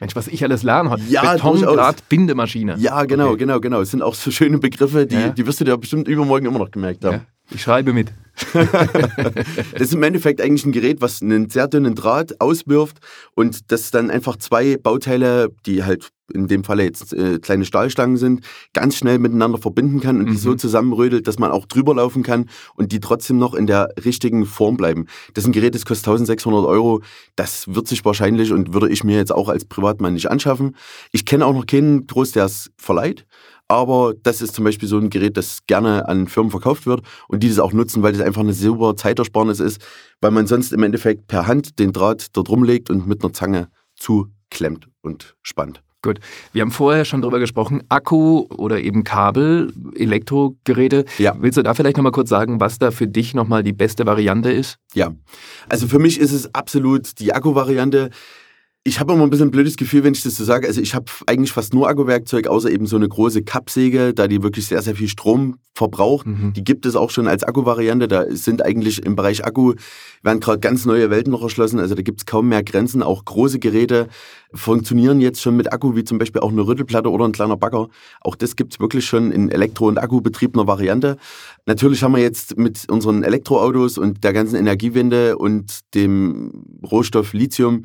S1: Mensch, was ich alles lernen habe. Ja, Betondrahtbindemaschine.
S2: Ja, genau, okay. genau, genau. Es sind auch so schöne Begriffe, die, ja. die wirst du dir bestimmt übermorgen immer noch gemerkt haben. Ja.
S1: Ich schreibe mit.
S2: das ist im Endeffekt eigentlich ein Gerät, was einen sehr dünnen Draht auswirft und das dann einfach zwei Bauteile, die halt in dem Falle jetzt äh, kleine Stahlstangen sind, ganz schnell miteinander verbinden kann und mhm. die so zusammenrödelt, dass man auch drüber laufen kann und die trotzdem noch in der richtigen Form bleiben. Das ist ein Gerät, das kostet 1600 Euro. Das wird sich wahrscheinlich und würde ich mir jetzt auch als Privatmann nicht anschaffen. Ich kenne auch noch keinen Groß, der es verleiht. Aber das ist zum Beispiel so ein Gerät, das gerne an Firmen verkauft wird und die das auch nutzen, weil das einfach eine super Zeitersparnis ist, weil man sonst im Endeffekt per Hand den Draht dort rumlegt und mit einer Zange zuklemmt und spannt.
S1: Gut. Wir haben vorher schon drüber gesprochen, Akku oder eben Kabel, Elektrogeräte. Ja. Willst du da vielleicht nochmal kurz sagen, was da für dich nochmal die beste Variante ist?
S2: Ja. Also für mich ist es absolut die Akku-Variante. Ich habe immer ein bisschen ein blödes Gefühl, wenn ich das so sage. Also ich habe eigentlich fast nur Akkuwerkzeug, außer eben so eine große Kappsäge, da die wirklich sehr, sehr viel Strom verbraucht. Mhm. Die gibt es auch schon als Akkuvariante. Da sind eigentlich im Bereich Akku, werden gerade ganz neue Welten noch erschlossen. Also da gibt es kaum mehr Grenzen. Auch große Geräte funktionieren jetzt schon mit Akku, wie zum Beispiel auch eine Rüttelplatte oder ein kleiner Bagger. Auch das gibt es wirklich schon in Elektro- und Akkubetriebener Variante. Natürlich haben wir jetzt mit unseren Elektroautos und der ganzen Energiewende und dem Rohstoff Lithium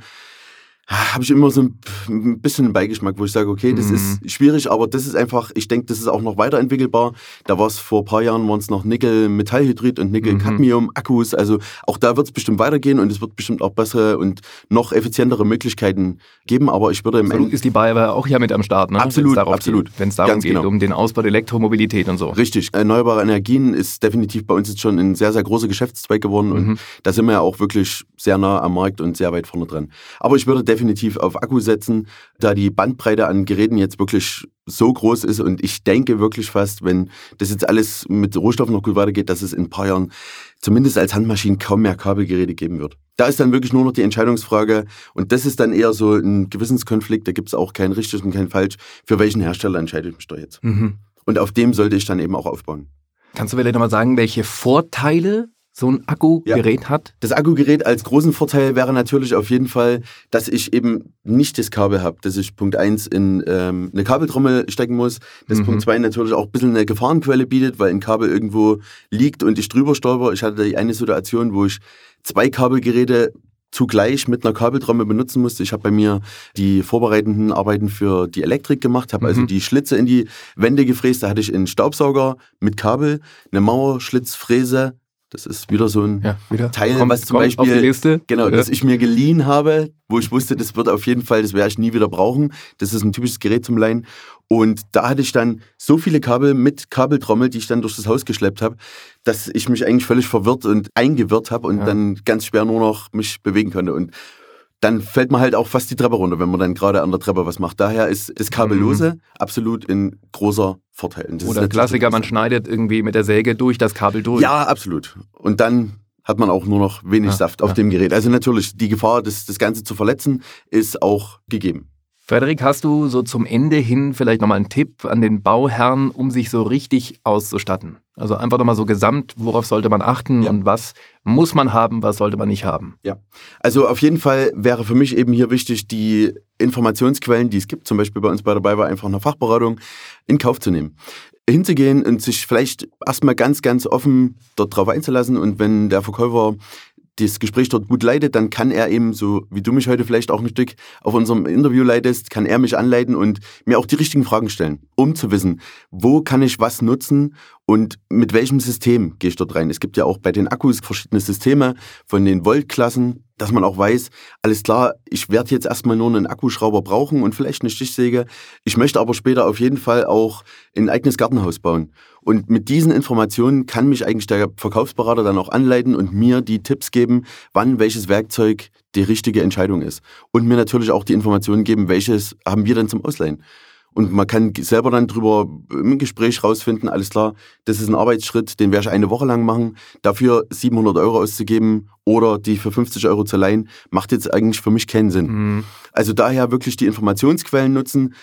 S2: habe ich immer so ein bisschen einen Beigeschmack, wo ich sage, okay, das mhm. ist schwierig, aber das ist einfach, ich denke, das ist auch noch weiterentwickelbar. Da war es vor ein paar Jahren, waren es noch Nickel-Metallhydrid und Nickel-Cadmium-Akkus. Also auch da wird es bestimmt weitergehen und es wird bestimmt auch bessere und noch effizientere Möglichkeiten geben. Aber ich würde im
S1: so ist die Bayer auch ja mit am Start, ne?
S2: Absolut, absolut.
S1: Wenn es darum Ganz geht, genau. um den Ausbau der Elektromobilität und so.
S2: Richtig. Erneuerbare Energien ist definitiv bei uns jetzt schon ein sehr, sehr großer Geschäftszweig geworden und mhm. da sind wir ja auch wirklich sehr nah am Markt und sehr weit vorne dran. Aber ich würde definitiv auf Akku setzen, da die Bandbreite an Geräten jetzt wirklich so groß ist und ich denke wirklich fast, wenn das jetzt alles mit Rohstoffen noch gut weitergeht, dass es in ein paar Jahren zumindest als Handmaschinen kaum mehr Kabelgeräte geben wird. Da ist dann wirklich nur noch die Entscheidungsfrage und das ist dann eher so ein Gewissenskonflikt, da gibt es auch kein richtig und kein falsch, für welchen Hersteller entscheide ich mich da jetzt. Mhm. Und auf dem sollte ich dann eben auch aufbauen.
S1: Kannst du vielleicht nochmal sagen, welche Vorteile so ein Akkugerät ja. hat?
S2: Das Akkugerät als großen Vorteil wäre natürlich auf jeden Fall, dass ich eben nicht das Kabel habe, dass ich Punkt 1 in ähm, eine Kabeltrommel stecken muss. Das mhm. Punkt 2 natürlich auch ein bisschen eine Gefahrenquelle bietet, weil ein Kabel irgendwo liegt und ich drüber stolper. Ich hatte die eine Situation, wo ich zwei Kabelgeräte zugleich mit einer Kabeltrommel benutzen musste. Ich habe bei mir die vorbereitenden Arbeiten für die Elektrik gemacht, habe also mhm. also die Schlitze in die Wände gefräst. Da hatte ich einen Staubsauger mit Kabel, eine Mauerschlitzfräse, das ist wieder so ein ja, wieder. Teil, komm, was zum Beispiel, genau, ja. das ich mir geliehen habe, wo ich wusste, das wird auf jeden Fall, das werde ich nie wieder brauchen. Das ist ein typisches Gerät zum Leihen. Und da hatte ich dann so viele Kabel mit Kabeltrommel, die ich dann durch das Haus geschleppt habe, dass ich mich eigentlich völlig verwirrt und eingewirrt habe und ja. dann ganz schwer nur noch mich bewegen konnte. Und dann fällt man halt auch fast die Treppe runter, wenn man dann gerade an der Treppe was macht. Daher ist das Kabellose mhm. absolut ein großer Vorteil.
S1: Oder Klassiker, man schneidet irgendwie mit der Säge durch das Kabel durch.
S2: Ja, absolut. Und dann hat man auch nur noch wenig ja, Saft auf ja. dem Gerät. Also natürlich, die Gefahr, das, das Ganze zu verletzen, ist auch gegeben.
S1: Frederik, hast du so zum Ende hin vielleicht nochmal einen Tipp an den Bauherrn, um sich so richtig auszustatten? Also einfach nochmal so gesamt, worauf sollte man achten ja. und was muss man haben, was sollte man nicht haben?
S2: Ja, also auf jeden Fall wäre für mich eben hier wichtig, die Informationsquellen, die es gibt, zum Beispiel bei uns bei dabei war einfach eine Fachberatung, in Kauf zu nehmen hinzugehen und sich vielleicht erstmal ganz, ganz offen dort drauf einzulassen und wenn der Verkäufer das Gespräch dort gut leitet, dann kann er eben, so wie du mich heute vielleicht auch ein Stück auf unserem Interview leitest, kann er mich anleiten und mir auch die richtigen Fragen stellen, um zu wissen, wo kann ich was nutzen und mit welchem System gehe ich dort rein. Es gibt ja auch bei den Akkus verschiedene Systeme von den Voltklassen, dass man auch weiß, alles klar, ich werde jetzt erstmal nur einen Akkuschrauber brauchen und vielleicht eine Stichsäge. Ich möchte aber später auf jeden Fall auch ein eigenes Gartenhaus bauen. Und mit diesen Informationen kann mich eigentlich der Verkaufsberater dann auch anleiten und mir die Tipps geben, wann welches Werkzeug die richtige Entscheidung ist. Und mir natürlich auch die Informationen geben, welches haben wir denn zum Ausleihen. Und man kann selber dann drüber im Gespräch rausfinden, alles klar, das ist ein Arbeitsschritt, den werde ich eine Woche lang machen. Dafür 700 Euro auszugeben oder die für 50 Euro zu leihen, macht jetzt eigentlich für mich keinen Sinn. Mhm. Also daher wirklich die Informationsquellen nutzen,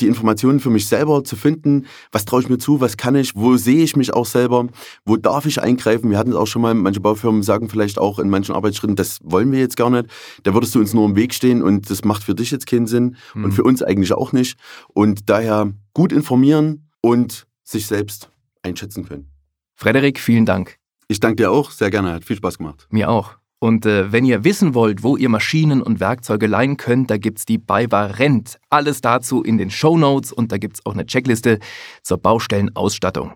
S2: die Informationen für mich selber zu finden, was traue ich mir zu, was kann ich, wo sehe ich mich auch selber, wo darf ich eingreifen. Wir hatten es auch schon mal, manche Baufirmen sagen vielleicht auch in manchen Arbeitsschritten, das wollen wir jetzt gar nicht. Da würdest du uns nur im Weg stehen und das macht für dich jetzt keinen Sinn mhm. und für uns eigentlich auch nicht. Und daher gut informieren und sich selbst einschätzen können.
S1: Frederik, vielen Dank.
S2: Ich danke dir auch, sehr gerne, hat viel Spaß gemacht.
S1: Mir auch. Und äh, wenn ihr wissen wollt, wo ihr Maschinen und Werkzeuge leihen könnt, da gibt's die BayWa Rent. Alles dazu in den Show Notes und da gibt's auch eine Checkliste zur Baustellenausstattung.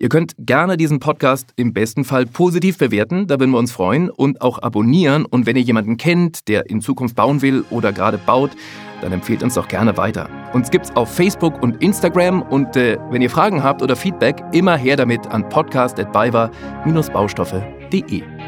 S1: Ihr könnt gerne diesen Podcast im besten Fall positiv bewerten, da würden wir uns freuen und auch abonnieren. Und wenn ihr jemanden kennt, der in Zukunft bauen will oder gerade baut, dann empfehlt uns doch gerne weiter. Uns gibt's auf Facebook und Instagram und äh, wenn ihr Fragen habt oder Feedback, immer her damit an podcast.baywa-baustoffe.de.